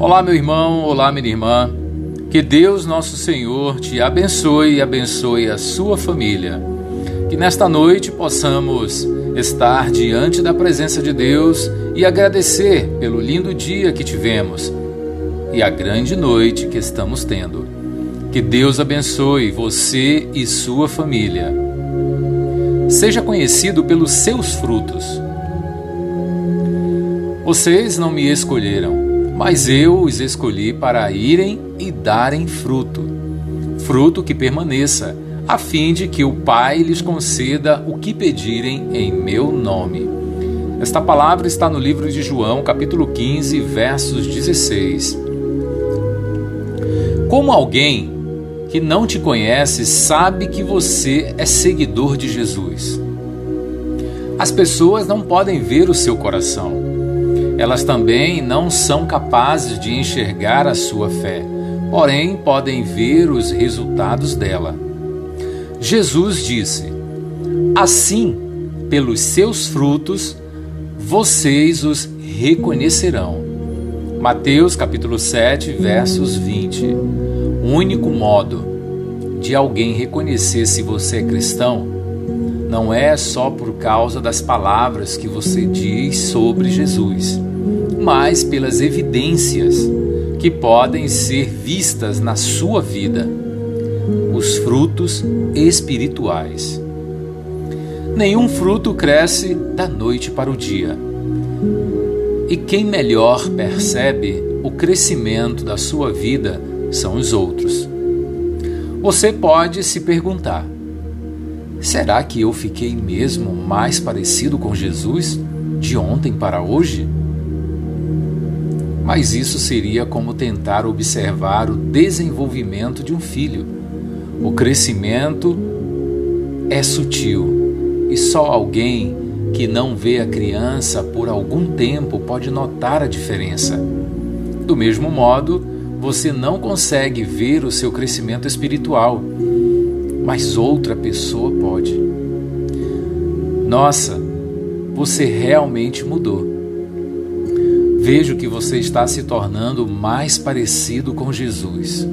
Olá, meu irmão, olá, minha irmã. Que Deus, nosso Senhor, te abençoe e abençoe a sua família. Que nesta noite possamos estar diante da presença de Deus e agradecer pelo lindo dia que tivemos e a grande noite que estamos tendo. Que Deus abençoe você e sua família. Seja conhecido pelos seus frutos. Vocês não me escolheram mas eu os escolhi para irem e darem fruto, fruto que permaneça, a fim de que o Pai lhes conceda o que pedirem em meu nome. Esta palavra está no livro de João, capítulo 15, versos 16. Como alguém que não te conhece sabe que você é seguidor de Jesus? As pessoas não podem ver o seu coração elas também não são capazes de enxergar a sua fé, porém podem ver os resultados dela. Jesus disse: Assim, pelos seus frutos, vocês os reconhecerão. Mateus capítulo 7, versos 20. O único modo de alguém reconhecer se você é cristão não é só por causa das palavras que você diz sobre Jesus mas pelas evidências que podem ser vistas na sua vida, os frutos espirituais. Nenhum fruto cresce da noite para o dia. E quem melhor percebe o crescimento da sua vida são os outros. Você pode se perguntar: será que eu fiquei mesmo mais parecido com Jesus de ontem para hoje? Mas isso seria como tentar observar o desenvolvimento de um filho. O crescimento é sutil e só alguém que não vê a criança por algum tempo pode notar a diferença. Do mesmo modo, você não consegue ver o seu crescimento espiritual, mas outra pessoa pode. Nossa, você realmente mudou. Vejo que você está se tornando mais parecido com Jesus.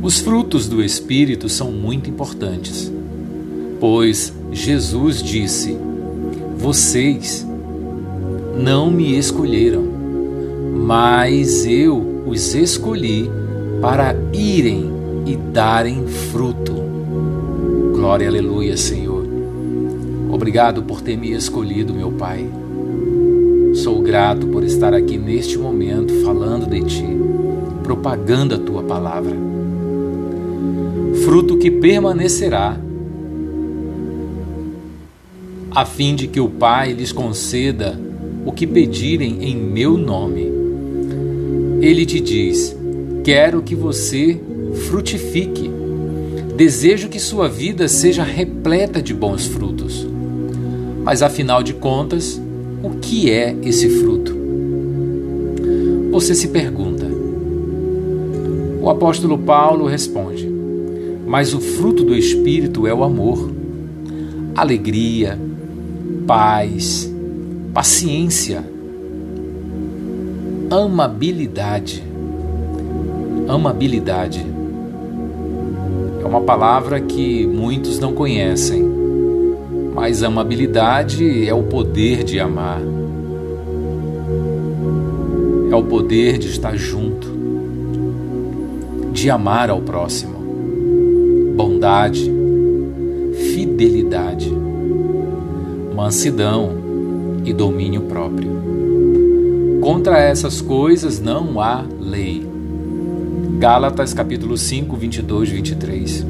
Os frutos do Espírito são muito importantes, pois Jesus disse: Vocês não me escolheram, mas eu os escolhi para irem e darem fruto. Glória, aleluia, Senhor. Obrigado por ter me escolhido, meu Pai. Sou grato por estar aqui neste momento falando de Ti, propagando a Tua palavra. Fruto que permanecerá, a fim de que o Pai lhes conceda o que pedirem em meu nome. Ele te diz: Quero que você frutifique. Desejo que sua vida seja repleta de bons frutos. Mas afinal de contas, o que é esse fruto? Você se pergunta. O apóstolo Paulo responde: Mas o fruto do Espírito é o amor, alegria, paz, paciência, amabilidade. Amabilidade é uma palavra que muitos não conhecem mas amabilidade é o poder de amar, é o poder de estar junto, de amar ao próximo, bondade, fidelidade, mansidão e domínio próprio. Contra essas coisas não há lei. Gálatas capítulo 5, 22, 23.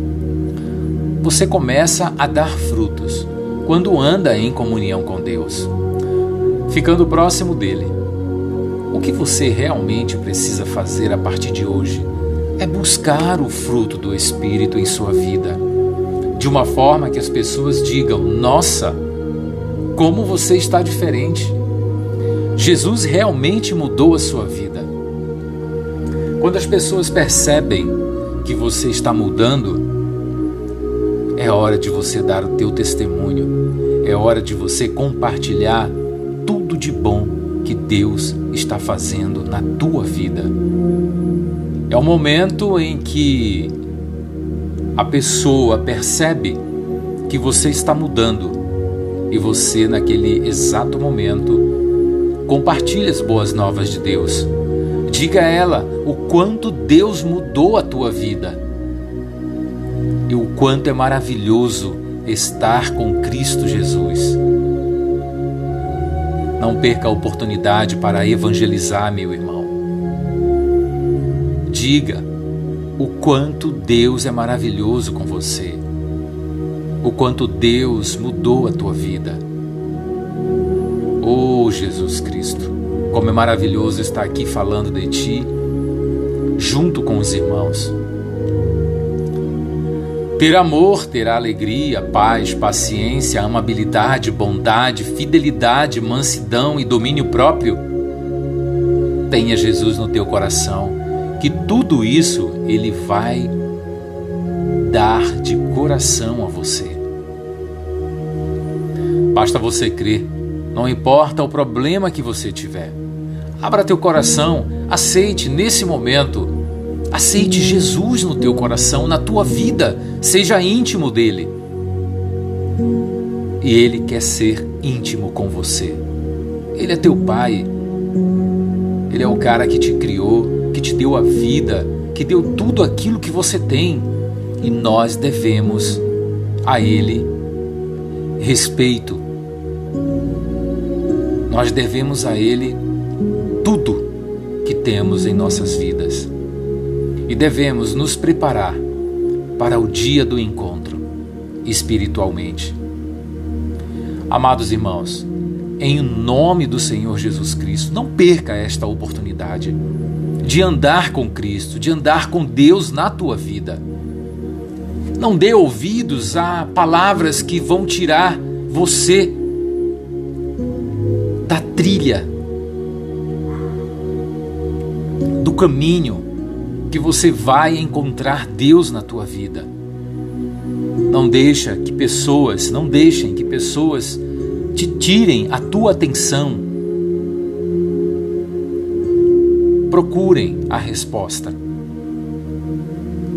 Você começa a dar frutos quando anda em comunhão com Deus, ficando próximo dele. O que você realmente precisa fazer a partir de hoje é buscar o fruto do Espírito em sua vida, de uma forma que as pessoas digam: Nossa, como você está diferente. Jesus realmente mudou a sua vida. Quando as pessoas percebem que você está mudando, é hora de você dar o teu testemunho. É hora de você compartilhar tudo de bom que Deus está fazendo na tua vida. É o momento em que a pessoa percebe que você está mudando e você, naquele exato momento, compartilha as boas novas de Deus. Diga a ela o quanto Deus mudou a tua vida e o quanto é maravilhoso estar com Cristo Jesus. Não perca a oportunidade para evangelizar, meu irmão. Diga o quanto Deus é maravilhoso com você, o quanto Deus mudou a tua vida. Oh, Jesus Cristo, como é maravilhoso estar aqui falando de Ti, junto com os irmãos. Ter amor, ter alegria, paz, paciência, amabilidade, bondade, fidelidade, mansidão e domínio próprio. Tenha Jesus no teu coração, que tudo isso ele vai dar de coração a você. Basta você crer, não importa o problema que você tiver. Abra teu coração, aceite nesse momento Aceite Jesus no teu coração, na tua vida, seja íntimo dele. E ele quer ser íntimo com você. Ele é teu pai. Ele é o cara que te criou, que te deu a vida, que deu tudo aquilo que você tem. E nós devemos a ele respeito. Nós devemos a ele tudo que temos em nossas vidas e devemos nos preparar para o dia do encontro espiritualmente. Amados irmãos, em nome do Senhor Jesus Cristo, não perca esta oportunidade de andar com Cristo, de andar com Deus na tua vida. Não dê ouvidos a palavras que vão tirar você da trilha, do caminho que você vai encontrar Deus na tua vida. Não deixa que pessoas, não deixem que pessoas te tirem a tua atenção. Procurem a resposta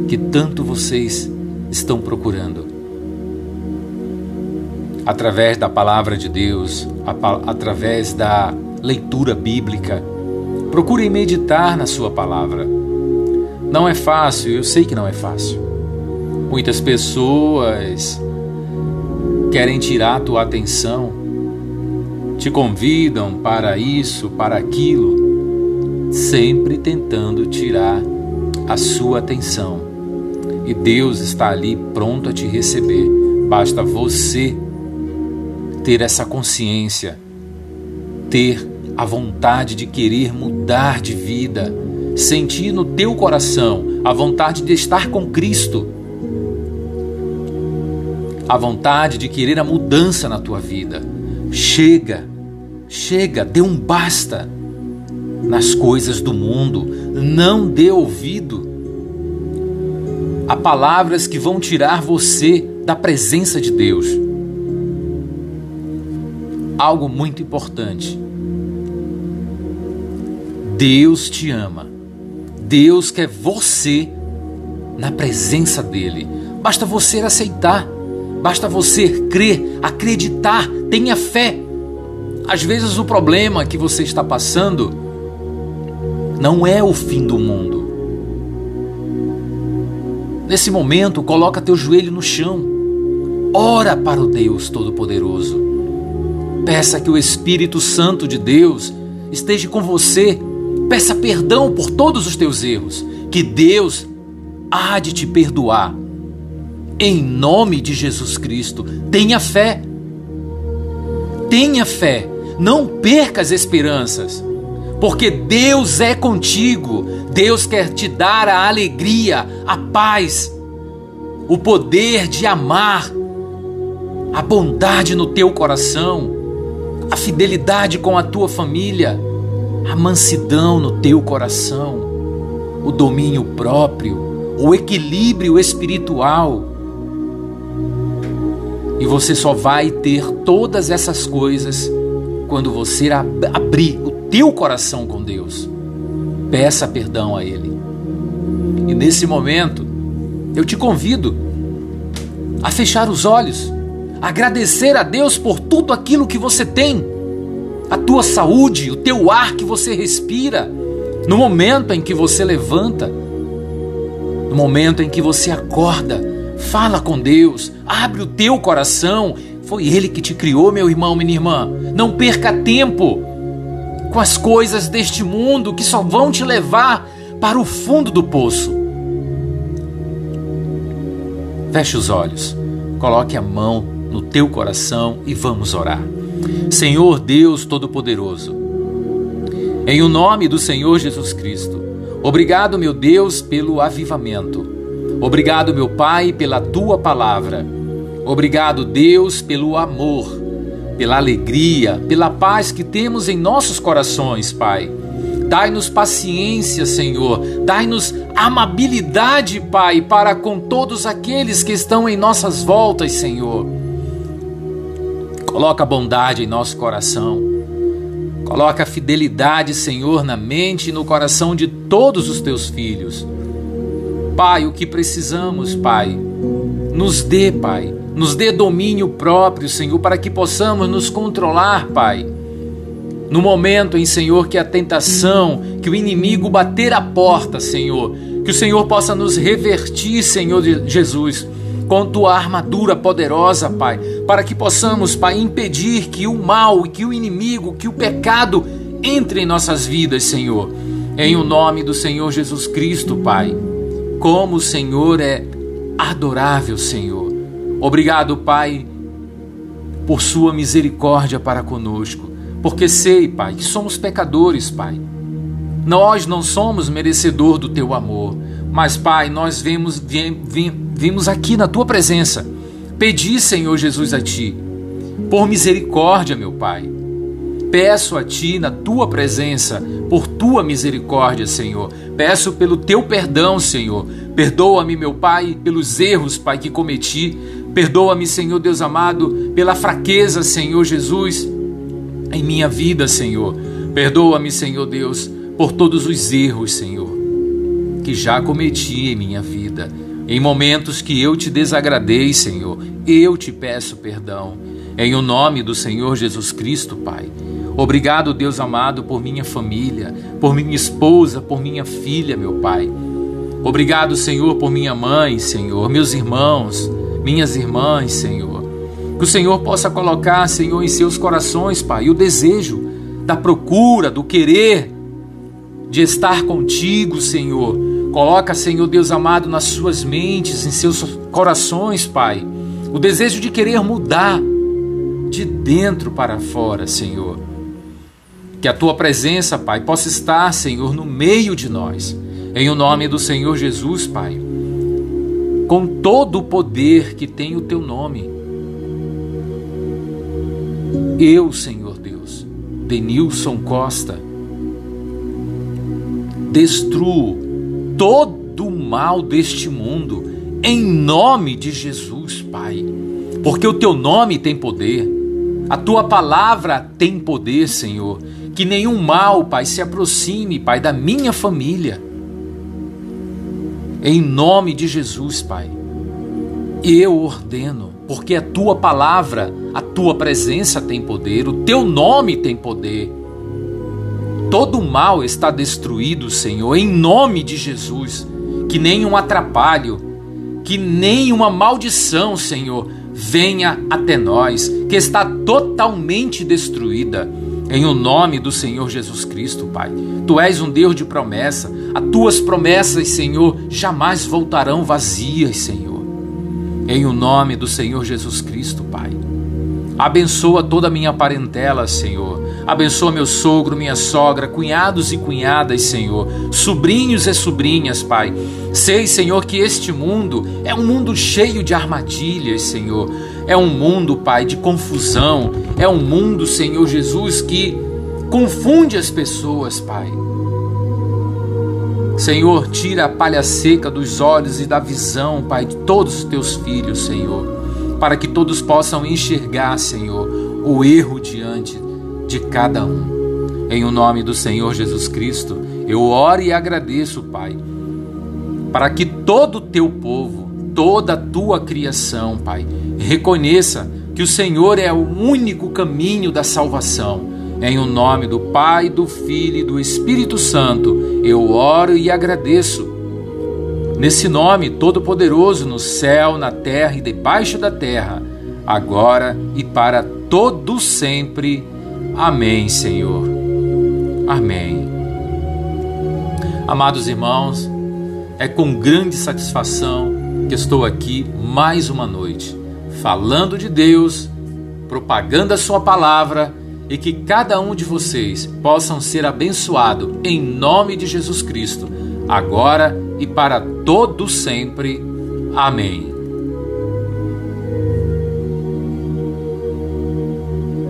que tanto vocês estão procurando. Através da palavra de Deus, através da leitura bíblica, procurem meditar na sua palavra não é fácil, eu sei que não é fácil. Muitas pessoas querem tirar a tua atenção, te convidam para isso, para aquilo, sempre tentando tirar a sua atenção. E Deus está ali pronto a te receber. Basta você ter essa consciência, ter a vontade de querer mudar de vida sentir no teu coração a vontade de estar com Cristo, a vontade de querer a mudança na tua vida. Chega, chega, dê um basta nas coisas do mundo, não dê ouvido a palavras que vão tirar você da presença de Deus. Algo muito importante. Deus te ama. Deus quer você na presença dele. Basta você aceitar, basta você crer, acreditar, tenha fé. Às vezes o problema que você está passando não é o fim do mundo. Nesse momento, coloca teu joelho no chão. Ora para o Deus Todo-Poderoso. Peça que o Espírito Santo de Deus esteja com você Peça perdão por todos os teus erros, que Deus há de te perdoar. Em nome de Jesus Cristo, tenha fé. Tenha fé, não perca as esperanças, porque Deus é contigo. Deus quer te dar a alegria, a paz, o poder de amar, a bondade no teu coração, a fidelidade com a tua família a mansidão no teu coração, o domínio próprio, o equilíbrio espiritual. E você só vai ter todas essas coisas quando você ab abrir o teu coração com Deus. Peça perdão a Ele. E nesse momento, eu te convido a fechar os olhos, agradecer a Deus por tudo aquilo que você tem, a tua saúde, o teu ar que você respira, no momento em que você levanta, no momento em que você acorda, fala com Deus, abre o teu coração. Foi Ele que te criou, meu irmão, minha irmã. Não perca tempo com as coisas deste mundo que só vão te levar para o fundo do poço. Feche os olhos, coloque a mão no teu coração e vamos orar. Senhor Deus Todo-Poderoso, em o nome do Senhor Jesus Cristo, obrigado, meu Deus, pelo avivamento. Obrigado, meu Pai, pela tua palavra. Obrigado, Deus, pelo amor, pela alegria, pela paz que temos em nossos corações, Pai. Dai-nos paciência, Senhor. Dai-nos amabilidade, Pai, para com todos aqueles que estão em nossas voltas, Senhor. Coloca bondade em nosso coração. Coloca a fidelidade, Senhor, na mente e no coração de todos os teus filhos. Pai, o que precisamos, Pai, nos dê, Pai, nos dê domínio próprio, Senhor, para que possamos nos controlar, Pai. No momento em, Senhor, que a tentação, que o inimigo bater a porta, Senhor, que o Senhor possa nos revertir, Senhor Jesus, com tua armadura poderosa, Pai, para que possamos, Pai, impedir que o mal, que o inimigo, que o pecado entre em nossas vidas, Senhor. Em o nome do Senhor Jesus Cristo, Pai. Como o Senhor é adorável, Senhor. Obrigado, Pai, por sua misericórdia para conosco, porque sei, Pai, que somos pecadores, Pai. Nós não somos merecedor do teu amor, mas, Pai, nós vemos, vimos aqui na tua presença. Pedi, Senhor Jesus, a ti, por misericórdia, meu Pai. Peço a ti, na tua presença, por tua misericórdia, Senhor. Peço pelo teu perdão, Senhor. Perdoa-me, meu Pai, pelos erros, Pai, que cometi. Perdoa-me, Senhor Deus amado, pela fraqueza, Senhor Jesus, em minha vida, Senhor. Perdoa-me, Senhor Deus, por todos os erros, Senhor, que já cometi em minha vida. Em momentos que eu te desagradei, Senhor, eu te peço perdão. Em o nome do Senhor Jesus Cristo, Pai. Obrigado, Deus amado, por minha família, por minha esposa, por minha filha, meu Pai. Obrigado, Senhor, por minha mãe, Senhor, meus irmãos, minhas irmãs, Senhor. Que o Senhor possa colocar, Senhor, em seus corações, Pai, o desejo da procura, do querer de estar contigo, Senhor. Coloca, Senhor Deus amado, nas suas mentes, em seus corações, Pai, o desejo de querer mudar de dentro para fora, Senhor. Que a tua presença, Pai, possa estar, Senhor, no meio de nós. Em o nome do Senhor Jesus, Pai. Com todo o poder que tem o teu nome. Eu, Senhor Deus, Denilson Costa, destruo todo o mal deste mundo em nome de Jesus, Pai. Porque o teu nome tem poder, a tua palavra tem poder, Senhor. Que nenhum mal, Pai, se aproxime, Pai, da minha família. Em nome de Jesus, Pai. Eu ordeno, porque a tua palavra, a tua presença tem poder, o teu nome tem poder Todo mal está destruído, Senhor, em nome de Jesus. Que nenhum atrapalho, que nenhuma maldição, Senhor, venha até nós, que está totalmente destruída. Em o nome do Senhor Jesus Cristo, Pai. Tu és um Deus de promessa. As tuas promessas, Senhor, jamais voltarão vazias, Senhor. Em o nome do Senhor Jesus Cristo, Pai. Abençoa toda a minha parentela, Senhor. Abençoa meu sogro, minha sogra, cunhados e cunhadas, Senhor, sobrinhos e sobrinhas, Pai. Sei, Senhor, que este mundo é um mundo cheio de armadilhas, Senhor. É um mundo, Pai, de confusão. É um mundo, Senhor Jesus, que confunde as pessoas, Pai. Senhor, tira a palha seca dos olhos e da visão, Pai, de todos os teus filhos, Senhor, para que todos possam enxergar, Senhor, o erro diante de cada um. Em o nome do Senhor Jesus Cristo, eu oro e agradeço, Pai, para que todo o teu povo, toda a tua criação, Pai, reconheça que o Senhor é o único caminho da salvação. Em o nome do Pai, do Filho e do Espírito Santo, eu oro e agradeço. Nesse nome todo-poderoso no céu, na terra e debaixo da terra, agora e para todo sempre. Amém, Senhor. Amém. Amados irmãos, é com grande satisfação que estou aqui mais uma noite, falando de Deus, propagando a Sua palavra e que cada um de vocês possam ser abençoado em nome de Jesus Cristo, agora e para todo sempre. Amém.